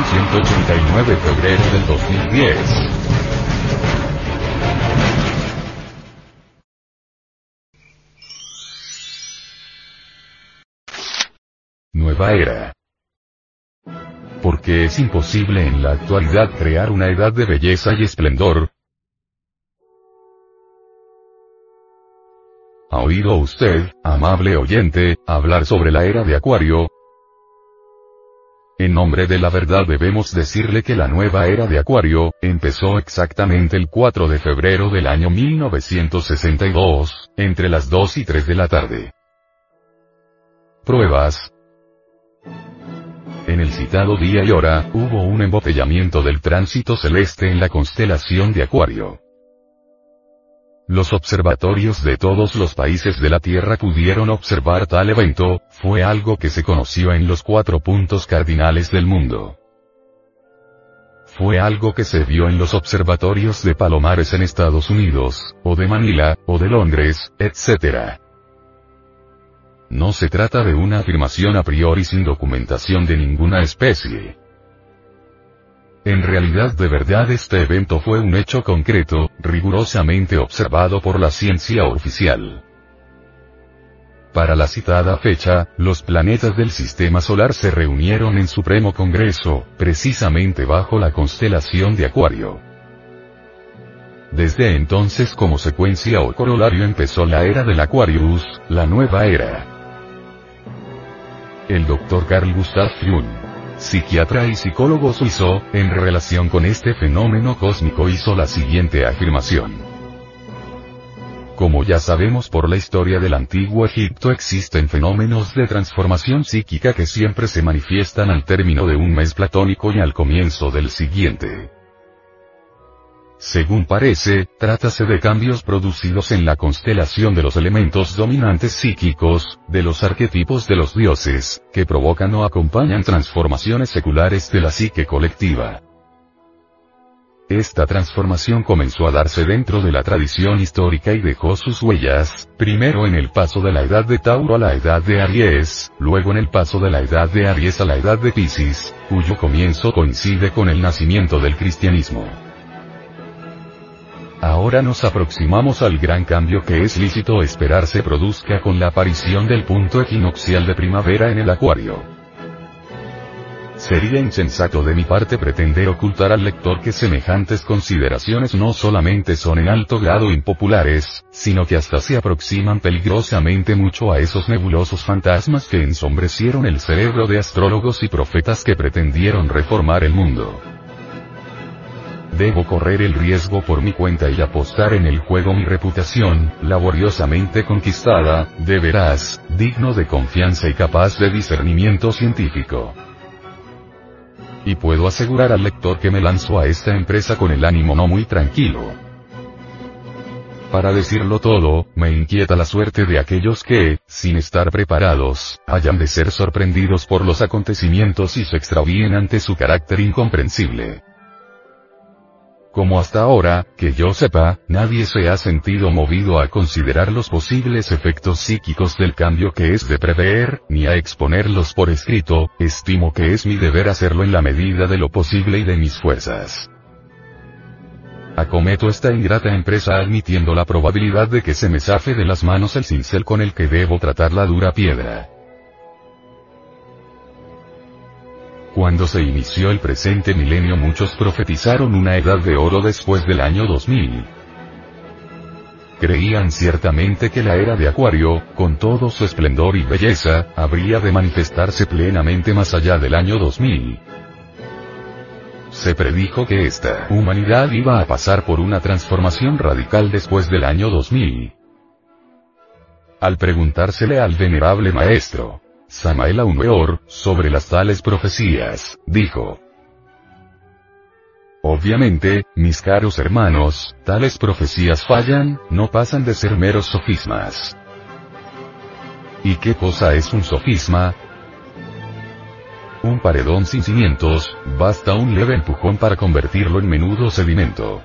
edición 189 febrero del 2010. Nueva era. Porque es imposible en la actualidad crear una edad de belleza y esplendor, ¿Ha oído usted, amable oyente, hablar sobre la era de Acuario? En nombre de la verdad debemos decirle que la nueva era de Acuario, empezó exactamente el 4 de febrero del año 1962, entre las 2 y 3 de la tarde. Pruebas. En el citado día y hora, hubo un embotellamiento del tránsito celeste en la constelación de Acuario. Los observatorios de todos los países de la Tierra pudieron observar tal evento, fue algo que se conoció en los cuatro puntos cardinales del mundo. Fue algo que se vio en los observatorios de Palomares en Estados Unidos, o de Manila, o de Londres, etc. No se trata de una afirmación a priori sin documentación de ninguna especie. En realidad de verdad este evento fue un hecho concreto, rigurosamente observado por la ciencia oficial. Para la citada fecha, los planetas del sistema solar se reunieron en Supremo Congreso, precisamente bajo la constelación de Acuario. Desde entonces como secuencia o corolario empezó la era del Aquarius, la nueva era. El Dr. Carl Gustav Jung psiquiatra y psicólogo suizo, en relación con este fenómeno cósmico hizo la siguiente afirmación. Como ya sabemos por la historia del antiguo Egipto existen fenómenos de transformación psíquica que siempre se manifiestan al término de un mes platónico y al comienzo del siguiente. Según parece, trátase de cambios producidos en la constelación de los elementos dominantes psíquicos, de los arquetipos de los dioses, que provocan o acompañan transformaciones seculares de la psique colectiva. Esta transformación comenzó a darse dentro de la tradición histórica y dejó sus huellas, primero en el paso de la edad de Tauro a la edad de Aries, luego en el paso de la edad de Aries a la edad de Pisces, cuyo comienzo coincide con el nacimiento del cristianismo. Ahora nos aproximamos al gran cambio que es lícito esperar se produzca con la aparición del punto equinoccial de primavera en el acuario. Sería insensato de mi parte pretender ocultar al lector que semejantes consideraciones no solamente son en alto grado impopulares, sino que hasta se aproximan peligrosamente mucho a esos nebulosos fantasmas que ensombrecieron el cerebro de astrólogos y profetas que pretendieron reformar el mundo. Debo correr el riesgo por mi cuenta y apostar en el juego mi reputación, laboriosamente conquistada, de veraz, digno de confianza y capaz de discernimiento científico. Y puedo asegurar al lector que me lanzo a esta empresa con el ánimo no muy tranquilo. Para decirlo todo, me inquieta la suerte de aquellos que, sin estar preparados, hayan de ser sorprendidos por los acontecimientos y se extravíen ante su carácter incomprensible. Como hasta ahora, que yo sepa, nadie se ha sentido movido a considerar los posibles efectos psíquicos del cambio que es de prever, ni a exponerlos por escrito, estimo que es mi deber hacerlo en la medida de lo posible y de mis fuerzas. Acometo esta ingrata empresa admitiendo la probabilidad de que se me zafe de las manos el cincel con el que debo tratar la dura piedra. Cuando se inició el presente milenio muchos profetizaron una edad de oro después del año 2000. Creían ciertamente que la era de Acuario, con todo su esplendor y belleza, habría de manifestarse plenamente más allá del año 2000. Se predijo que esta humanidad iba a pasar por una transformación radical después del año 2000. Al preguntársele al venerable maestro, Samael Aumeor, sobre las tales profecías, dijo. Obviamente, mis caros hermanos, tales profecías fallan, no pasan de ser meros sofismas. ¿Y qué cosa es un sofisma? Un paredón sin cimientos, basta un leve empujón para convertirlo en menudo sedimento.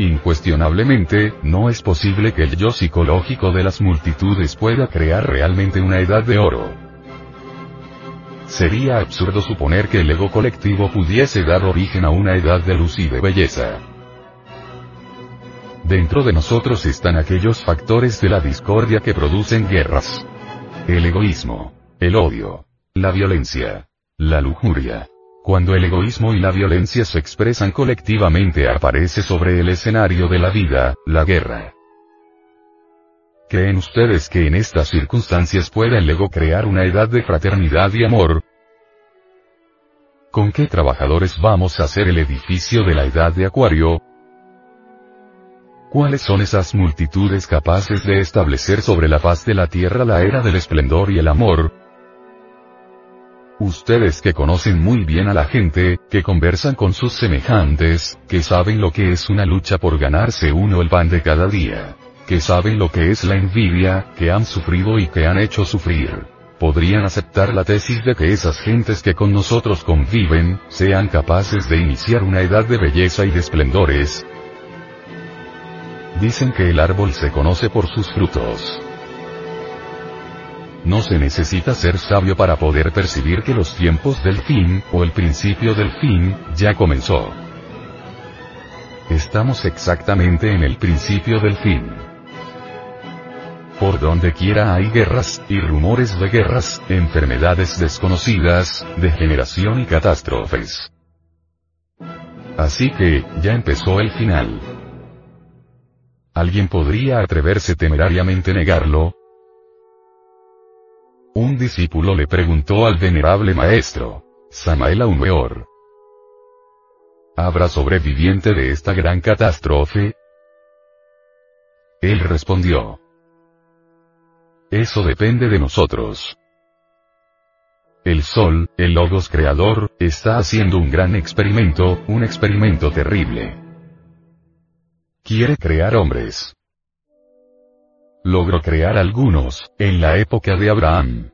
Incuestionablemente, no es posible que el yo psicológico de las multitudes pueda crear realmente una edad de oro. sería absurdo suponer que el ego colectivo pudiese dar origen a una edad de luz y de belleza. Dentro de nosotros están aquellos factores de la discordia que producen guerras. El egoísmo, el odio, la violencia, la lujuria. Cuando el egoísmo y la violencia se expresan colectivamente aparece sobre el escenario de la vida, la guerra. ¿Creen ustedes que en estas circunstancias pueda el ego crear una edad de fraternidad y amor? ¿Con qué trabajadores vamos a hacer el edificio de la edad de Acuario? ¿Cuáles son esas multitudes capaces de establecer sobre la faz de la tierra la era del esplendor y el amor? Ustedes que conocen muy bien a la gente, que conversan con sus semejantes, que saben lo que es una lucha por ganarse uno el pan de cada día que saben lo que es la envidia, que han sufrido y que han hecho sufrir. Podrían aceptar la tesis de que esas gentes que con nosotros conviven, sean capaces de iniciar una edad de belleza y de esplendores. Dicen que el árbol se conoce por sus frutos. No se necesita ser sabio para poder percibir que los tiempos del fin, o el principio del fin, ya comenzó. Estamos exactamente en el principio del fin. Por donde quiera hay guerras, y rumores de guerras, enfermedades desconocidas, degeneración y catástrofes. Así que, ya empezó el final. ¿Alguien podría atreverse temerariamente negarlo? Un discípulo le preguntó al venerable maestro, Samael Aumeor. ¿Habrá sobreviviente de esta gran catástrofe? Él respondió. Eso depende de nosotros. El Sol, el Logos Creador, está haciendo un gran experimento, un experimento terrible. Quiere crear hombres. Logró crear algunos, en la época de Abraham.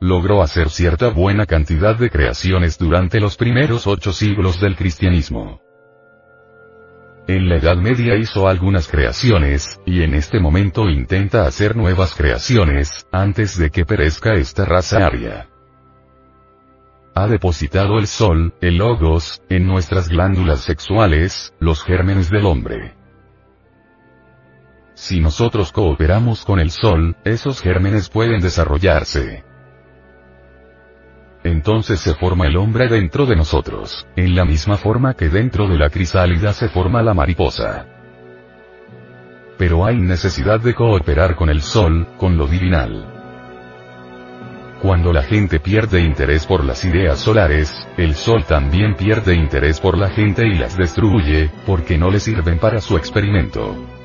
Logró hacer cierta buena cantidad de creaciones durante los primeros ocho siglos del cristianismo. En la Edad Media hizo algunas creaciones, y en este momento intenta hacer nuevas creaciones, antes de que perezca esta raza aria. Ha depositado el sol, el logos, en nuestras glándulas sexuales, los gérmenes del hombre. Si nosotros cooperamos con el sol, esos gérmenes pueden desarrollarse. Entonces se forma el hombre dentro de nosotros, en la misma forma que dentro de la crisálida se forma la mariposa. Pero hay necesidad de cooperar con el sol, con lo divinal. Cuando la gente pierde interés por las ideas solares, el sol también pierde interés por la gente y las destruye, porque no le sirven para su experimento.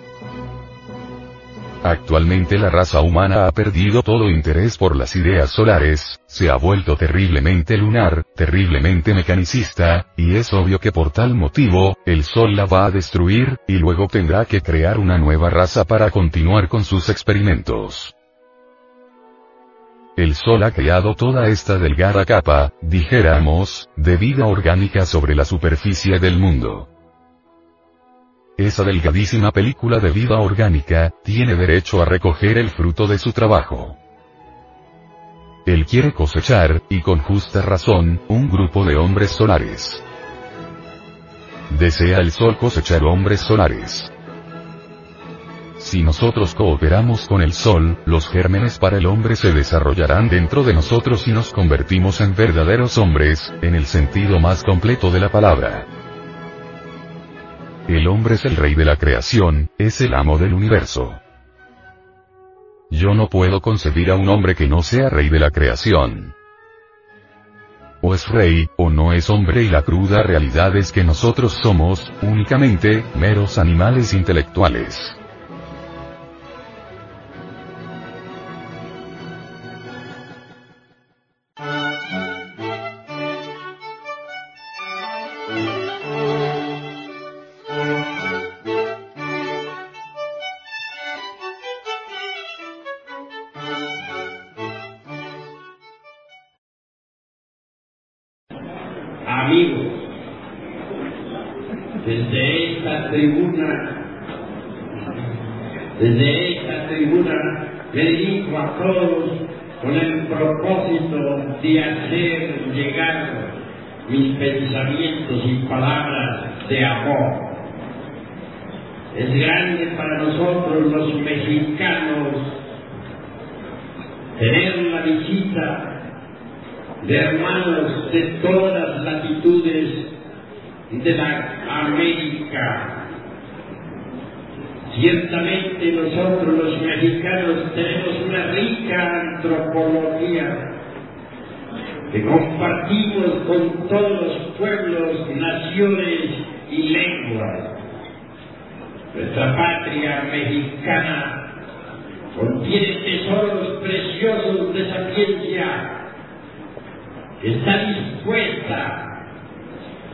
Actualmente la raza humana ha perdido todo interés por las ideas solares, se ha vuelto terriblemente lunar, terriblemente mecanicista, y es obvio que por tal motivo, el Sol la va a destruir, y luego tendrá que crear una nueva raza para continuar con sus experimentos. El Sol ha creado toda esta delgada capa, dijéramos, de vida orgánica sobre la superficie del mundo. Esa delgadísima película de vida orgánica, tiene derecho a recoger el fruto de su trabajo. Él quiere cosechar, y con justa razón, un grupo de hombres solares. Desea el sol cosechar hombres solares. Si nosotros cooperamos con el sol, los gérmenes para el hombre se desarrollarán dentro de nosotros y nos convertimos en verdaderos hombres, en el sentido más completo de la palabra. El hombre es el rey de la creación, es el amo del universo. Yo no puedo concebir a un hombre que no sea rey de la creación. O es rey, o no es hombre y la cruda realidad es que nosotros somos, únicamente, meros animales intelectuales. De hermanos de todas las latitudes de la América. Ciertamente nosotros los mexicanos tenemos una rica antropología que compartimos con todos los pueblos, naciones y lenguas. Nuestra patria mexicana contiene tesoros preciosos de sapiencia está dispuesta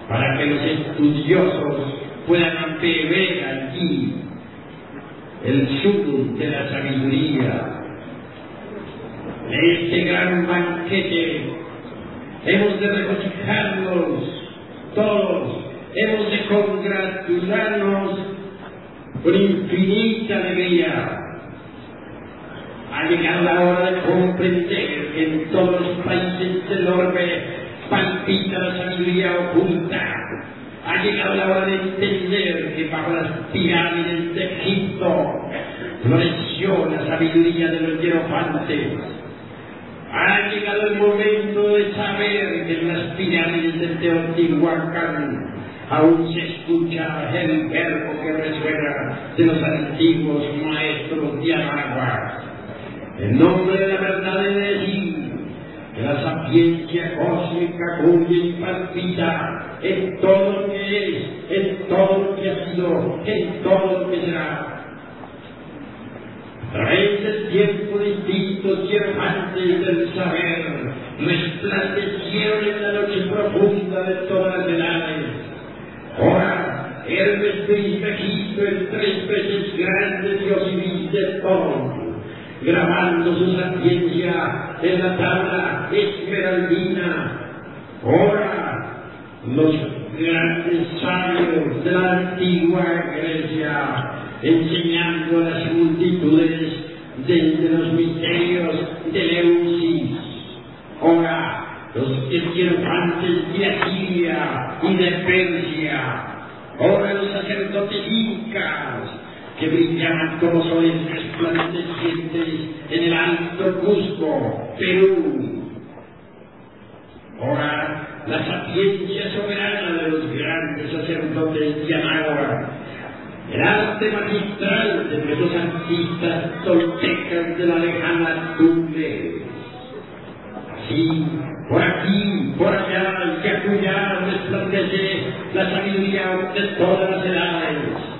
para que los estudiosos puedan beber allí el sur de la sabiduría. En este gran banquete hemos de regocijarnos todos, hemos de congratularnos con infinita alegría. Ha llegado la hora de comprender en todos los países del orbe palpita la sabiduría oculta. Ha llegado la hora de entender que bajo las pirámides de Egipto floreció la sabiduría de los hierofantes. Ha llegado el momento de saber que en las pirámides de Teotihuacán aún se escucha el verbo que resuena de los antiguos maestros de Anagua. En nombre de la verdad de decir que la sapiencia cósmica cuya palpita en todo lo que es, en todo lo que ha sido, en todo lo que será. A través del tiempo distintos diamantes del saber resplandecieron en la noche profunda de todas las edades. Ahora, Hermes Trismegisto, el tres veces grande Dios y de todo, grabando su sapiencia en la tabla esmeraldina. Ahora, los grandes sabios de la antigua Grecia, enseñando a las multitudes desde los misterios de Leusis. Ahora, los esquirofantes de Asiria y de Persia. Ahora los sacerdotes incas, que brillaban como soles resplandecientes en el alto Cusco, Perú. Ahora, la sapiencia soberana de los grandes sacerdotes de Anáhuac, el arte magistral de nuestros artistas toltecas de la lejana Tumbe. Así, por aquí, por allá y acullá resplandece la sabiduría de todas las edades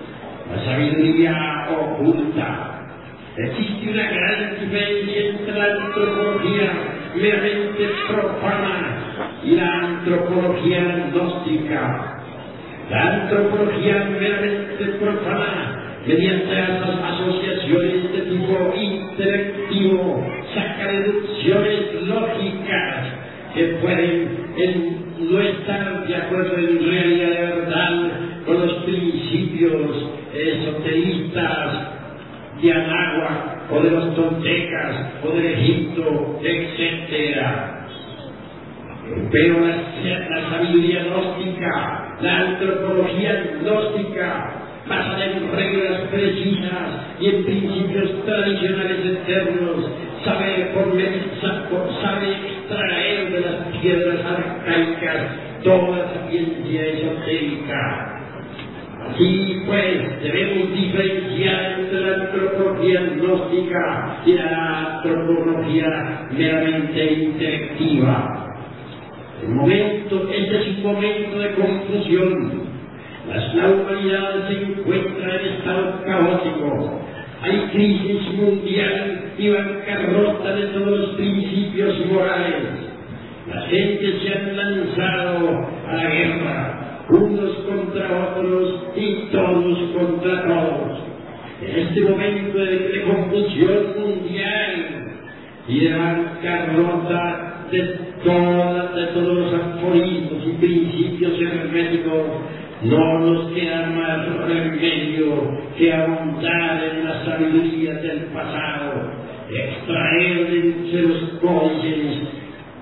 la sabiduría oculta. Existe una gran diferencia entre la antropología meramente profana y la antropología gnóstica. La antropología meramente profana, mediante las asociaciones de tipo intelectivo, saca deducciones lógicas que pueden no estar de acuerdo en realidad verdad con los principios esoteristas de Anáhuac o de los toltecas o del Egipto, etc. Pero la, la sabiduría gnóstica, la antropología gnóstica, basada en reglas precisas y en principios tradicionales eternos, sabe, por, sabe extraer de las piedras arcaicas toda sapiencia esotérica. Así pues, debemos diferenciar entre la antropología gnóstica y la antropología meramente intelectiva. El momento, este es un momento de confusión. La humanidad se encuentra en estado caótico. Hay crisis mundial y bancarrota de todos los principios morales. La gente se ha lanzado a la guerra, unos contra otros y todos contra todos. En este momento de, de confusión mundial y de bancarrota de, toda, de todos los aforismos y principios herméticos, no nos queda más remedio que ahondar en la sabiduría del pasado, extraer de los códices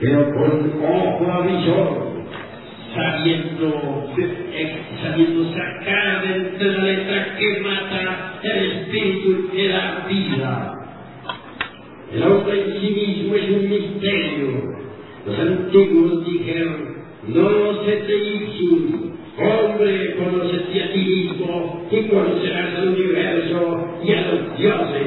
pero con ojo avisor, sabiendo, sabiendo sacar de entre la letra que mata el espíritu que da vida. El hombre en sí mismo es un misterio. Los antiguos dijeron, no se te ipsum, hombre, conócete a ti mismo y conocerás al universo y a los dioses.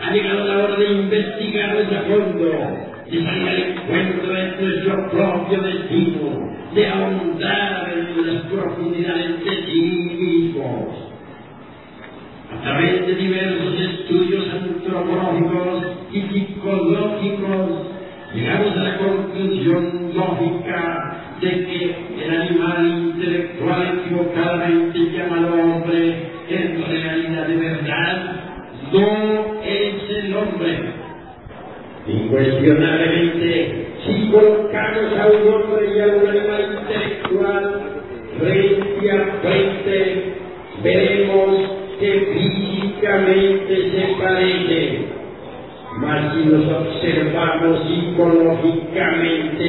Ha llegado la hora de investigar a fondo, de salir al encuentro de nuestro propio destino, de ahondar en las profundidades de sí mismos. A través de diversos estudios antropológicos y psicológicos, llegamos a la conclusión lógica de que el animal intelectual equivocadamente llamado hombre, en realidad de verdad, no es el hombre. Incuestionablemente, si colocamos a un hombre y a un animal intelectual frente a frente, veremos que físicamente se parecen, mas si los observamos psicológicamente,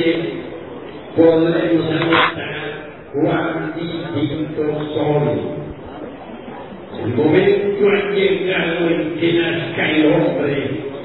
podremos anotar cuán distintos son. El momento ha llegado en que nazca el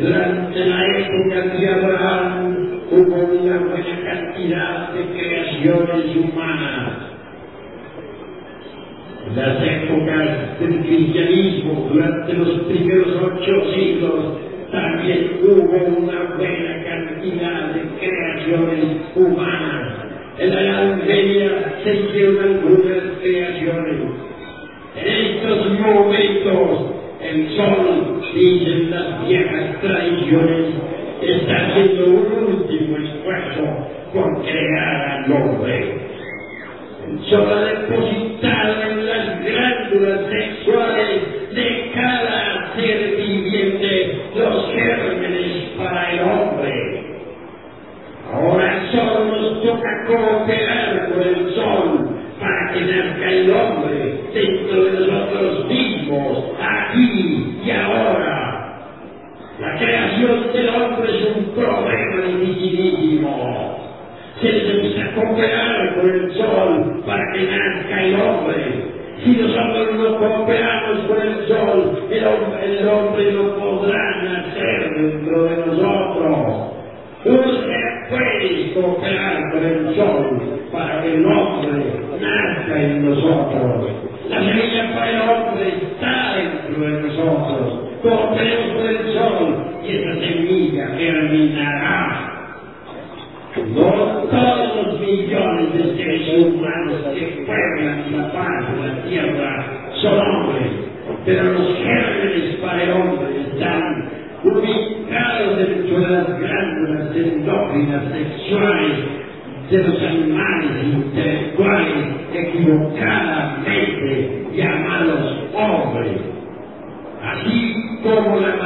durante la época de Abraham hubo una buena cantidad de creaciones humanas. Las épocas del cristianismo, durante los primeros ocho siglos, también hubo una buena cantidad de creaciones humanas. En la Edad Media se hicieron algunas creaciones. En estos momentos, el sol, dicen las viejas tradiciones, está haciendo un último esfuerzo por crear al hombre. El sol ha depositado en las glándulas sexuales de cada ser viviente los gérmenes para el hombre. Ahora solo nos toca cooperar con el sol para que nazca el hombre dentro de nosotros mismos, aquí y ahora. La creación del hombre es un problema dificilísimo. Se necesita cooperar con el sol para que nazca el hombre. Si nosotros no cooperamos con el sol, el el hombre no podrá nacer dentro de nosotros. Usted puede cooperar con el sol para que el hombre nazca en nosotros. La semilla para el hombre está dentro de nosotros. Cooperemos con el sol y esa semilla germinará. No todos los millones de seres humanos que pueblan la paz de la tierra son hombres, pero los gérmenes para el hombre están ubicados dentro de las glándulas endócrinas sexuales de los animales intelectuales equivocadamente llamados hombres. Así como la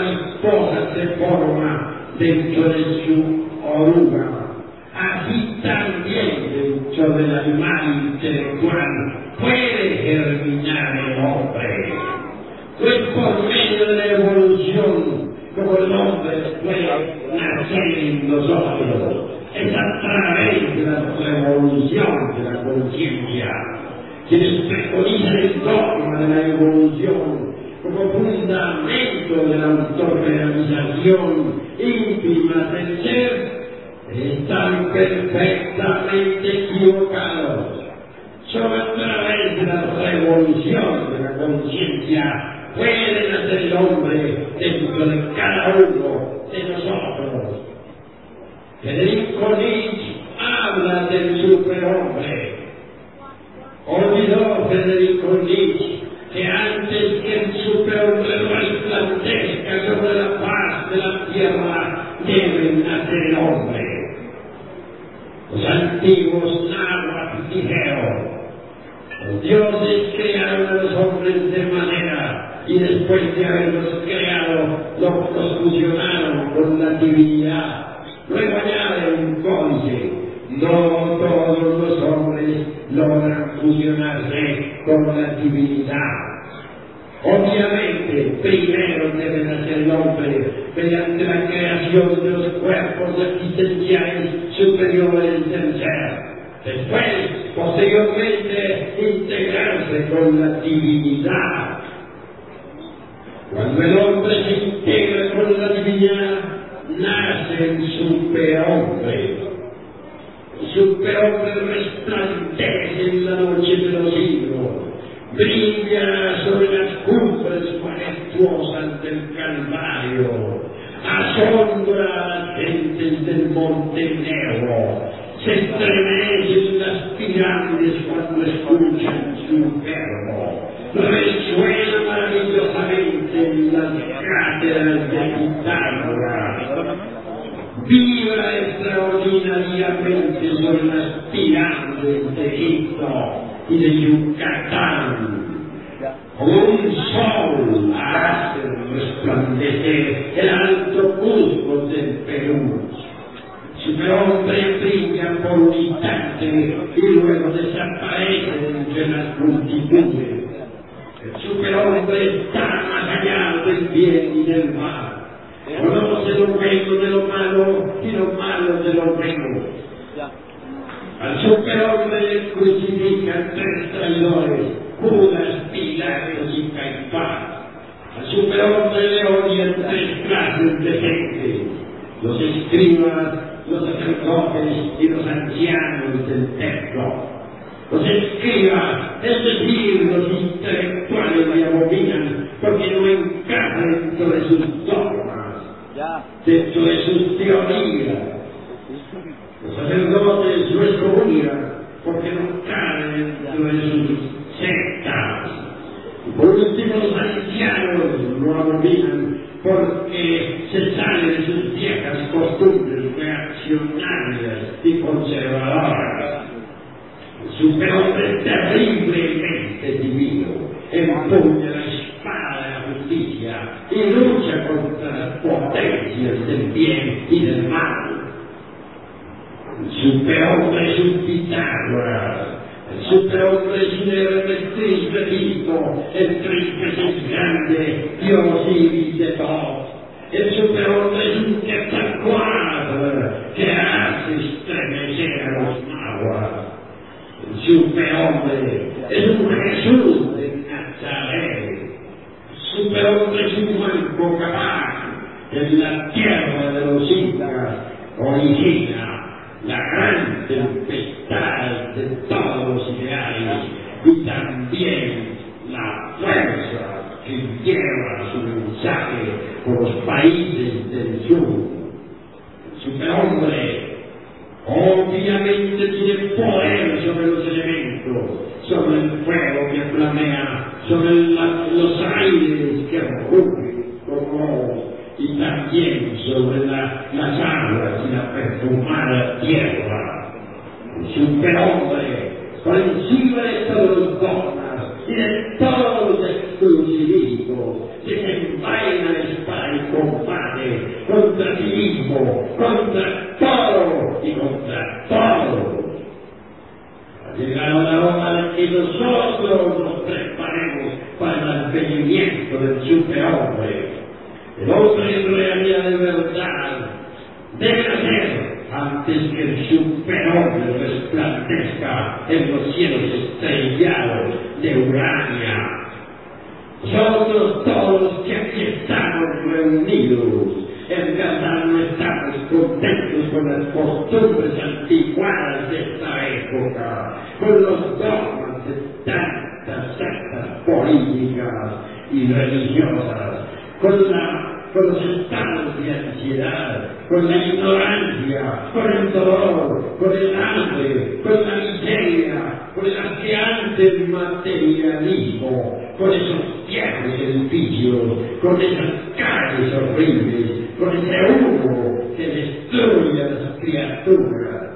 dentro de su oruga. Así también dentro del animal intelectual puede germinar el hombre. No es por medio de la evolución como el hombre puede nacer en nosotros. Es a través de la evolución de la conciencia. Quienes preconizan el dogma de la evolución como fundamento de la autorrealización íntima del ser, están perfectamente equivocados. Solo a través de la revolución de la conciencia puede nacer el de cada uno de nosotros. Federico Nietzsche habla del superhombre. Olvidó Federico Nietzsche que antes que el superhombre resplandezca sobre la paz de la tierra, debe nacer el hombre. Los antiguos náhuatl dijeron, los dioses crearon a los hombres de manera y después de haberlos creado, los fusionaron con la divinidad. Luego añade un códice, no todos los hombres logran fusionarse con la divinidad. Obviamente, primero debe nacer el hombre mediante la creación de los cuerpos existenciales superiores del ser. Después, posteriormente, integrarse con la divinidad. Cuando el hombre se la divinidad, nace el superhombre. El superhombre resplandece en la noche de los siglos, brilla sobre las cumbres majestuosas del Calvario, asombra a las gentes del Monte Negro, se estremecen las pirámides cuando escuchan su verbo, resuena las cátedras de Pitágoras, vibra extraordinariamente sobre las pirámides de Egipto y de Yucatán. Un sol hace resplandecer el alto Cusco del Perú. Superhombre brilla por un instante y luego desaparece entre las multitudes. El superhombre está más allá del bien y del mal. Conoce lo bueno de lo malo y lo malo de lo bueno. Al superhombre le crucifican tres traidores, Judas, Pilatos y Caifás. Al superhombre le odian tres clases de gente, los escribas, los sacerdotes y los ancianos del templo. Los escribas, es decir, los intelectuales le abominan porque no encajan dentro de sus dogmas, dentro de sus teorías. Los sacerdotes no excomulgan porque no caen dentro de sus sectas. Y por último, los ancianos lo abominan porque se salen de sus viejas costumbres reaccionarias y conservadoras. El superhombre terriblemente divino empuña la espada de la justicia y lucha contra las potencias del bien y del mal. El superhombre es un Pitágoras. El superhombre es un Hermes Trismegisto, el Trismegisto grande, Dios y de todos. El superhombre es un Quetzalcoatl que hace estremecer a los nahuas. El superhombre es un Jesús de Nazaret. Superhombre cuerpo capaz en la tierra de los incas origina la gran tempestad de todos los ideales y también la fuerza que lleva su mensaje por los países del sur. Superhombre Ovviamente tiene poder sobre los elementos, sobre el fuego que flamea, sobre los aires que rugen como y también sobre la, las aguas y la perfumada tierra. Un Superhombre, por encima de todos los dogmas y de todos los exclusivismos que se envainan para el combate contra sí mismo, contra mismo, con esos viejos edificios, con esas calles horribles, con ese humo que destruye a las criaturas.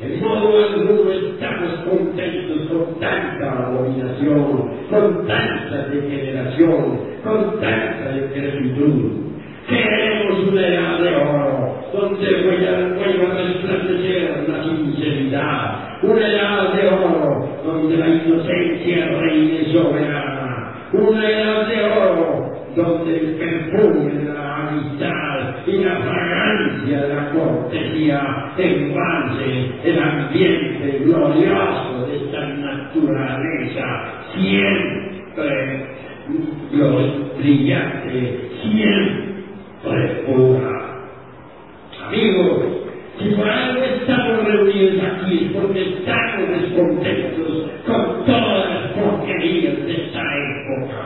De modo alguno estamos contentos con tanta abominación, con tanta degeneración, con tanta ingratitud. Queremos una edad de oro, donde vuelva a resplandecer la sinceridad, una edad de oro donde la inocencia reine soberana, una edad de oro donde el perfume de la amistad y la fragancia de la cortesía envase el ambiente glorioso de esta naturaleza, siempre brillante, siempre pura. Amigos, si por algo estamos reunidos aquí es porque estamos descontentos con todas las porquerías de esta época.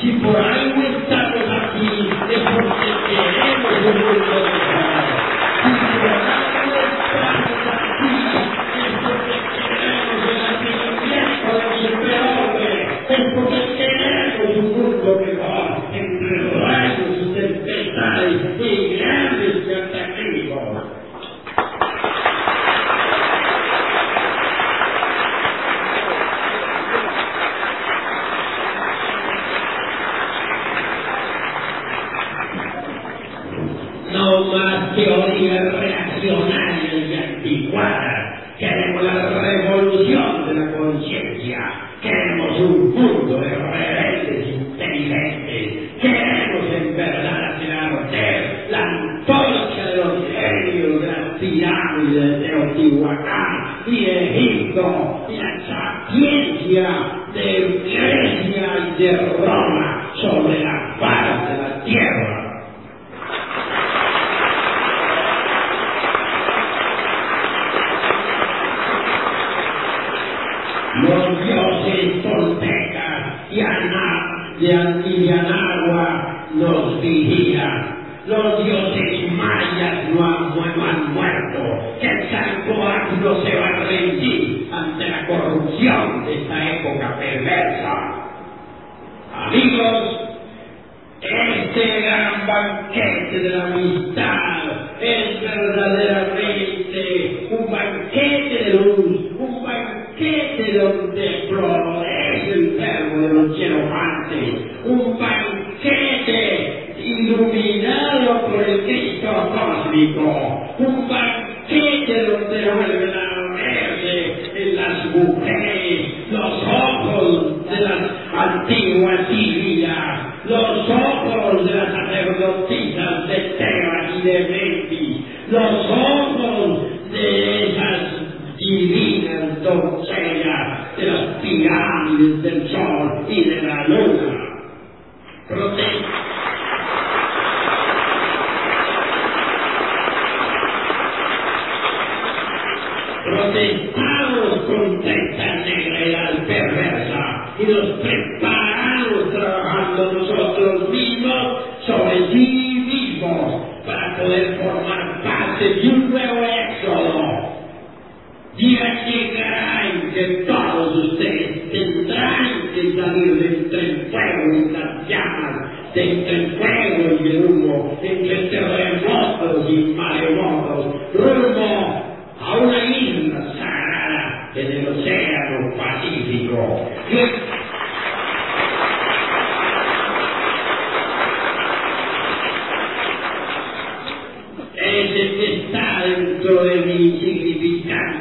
Si por algo estamos aquí es porque queremos un mundo Indiana los ojos de esas divinas doncellas de las pirámides del sol y de la luna.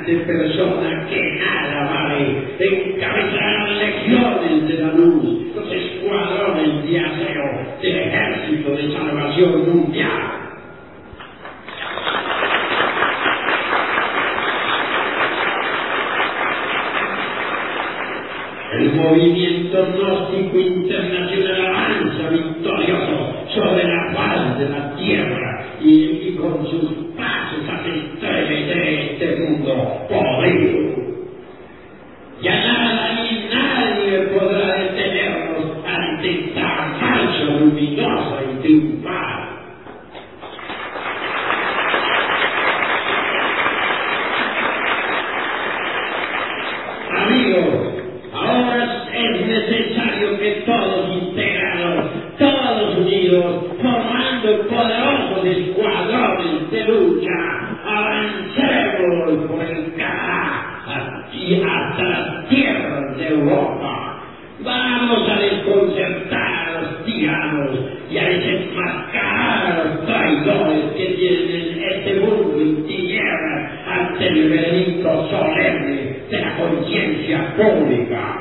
de personas que nada vale, encabezaron legiones de la luz, los escuadrones de aseo del ejército de salvación mundial. Las tierras de Europa. Vamos a desconcertar a los tiranos y a desenmascarar a los traidores que tienen este mundo en tinieblas ante el veredicto solemne de la conciencia pública.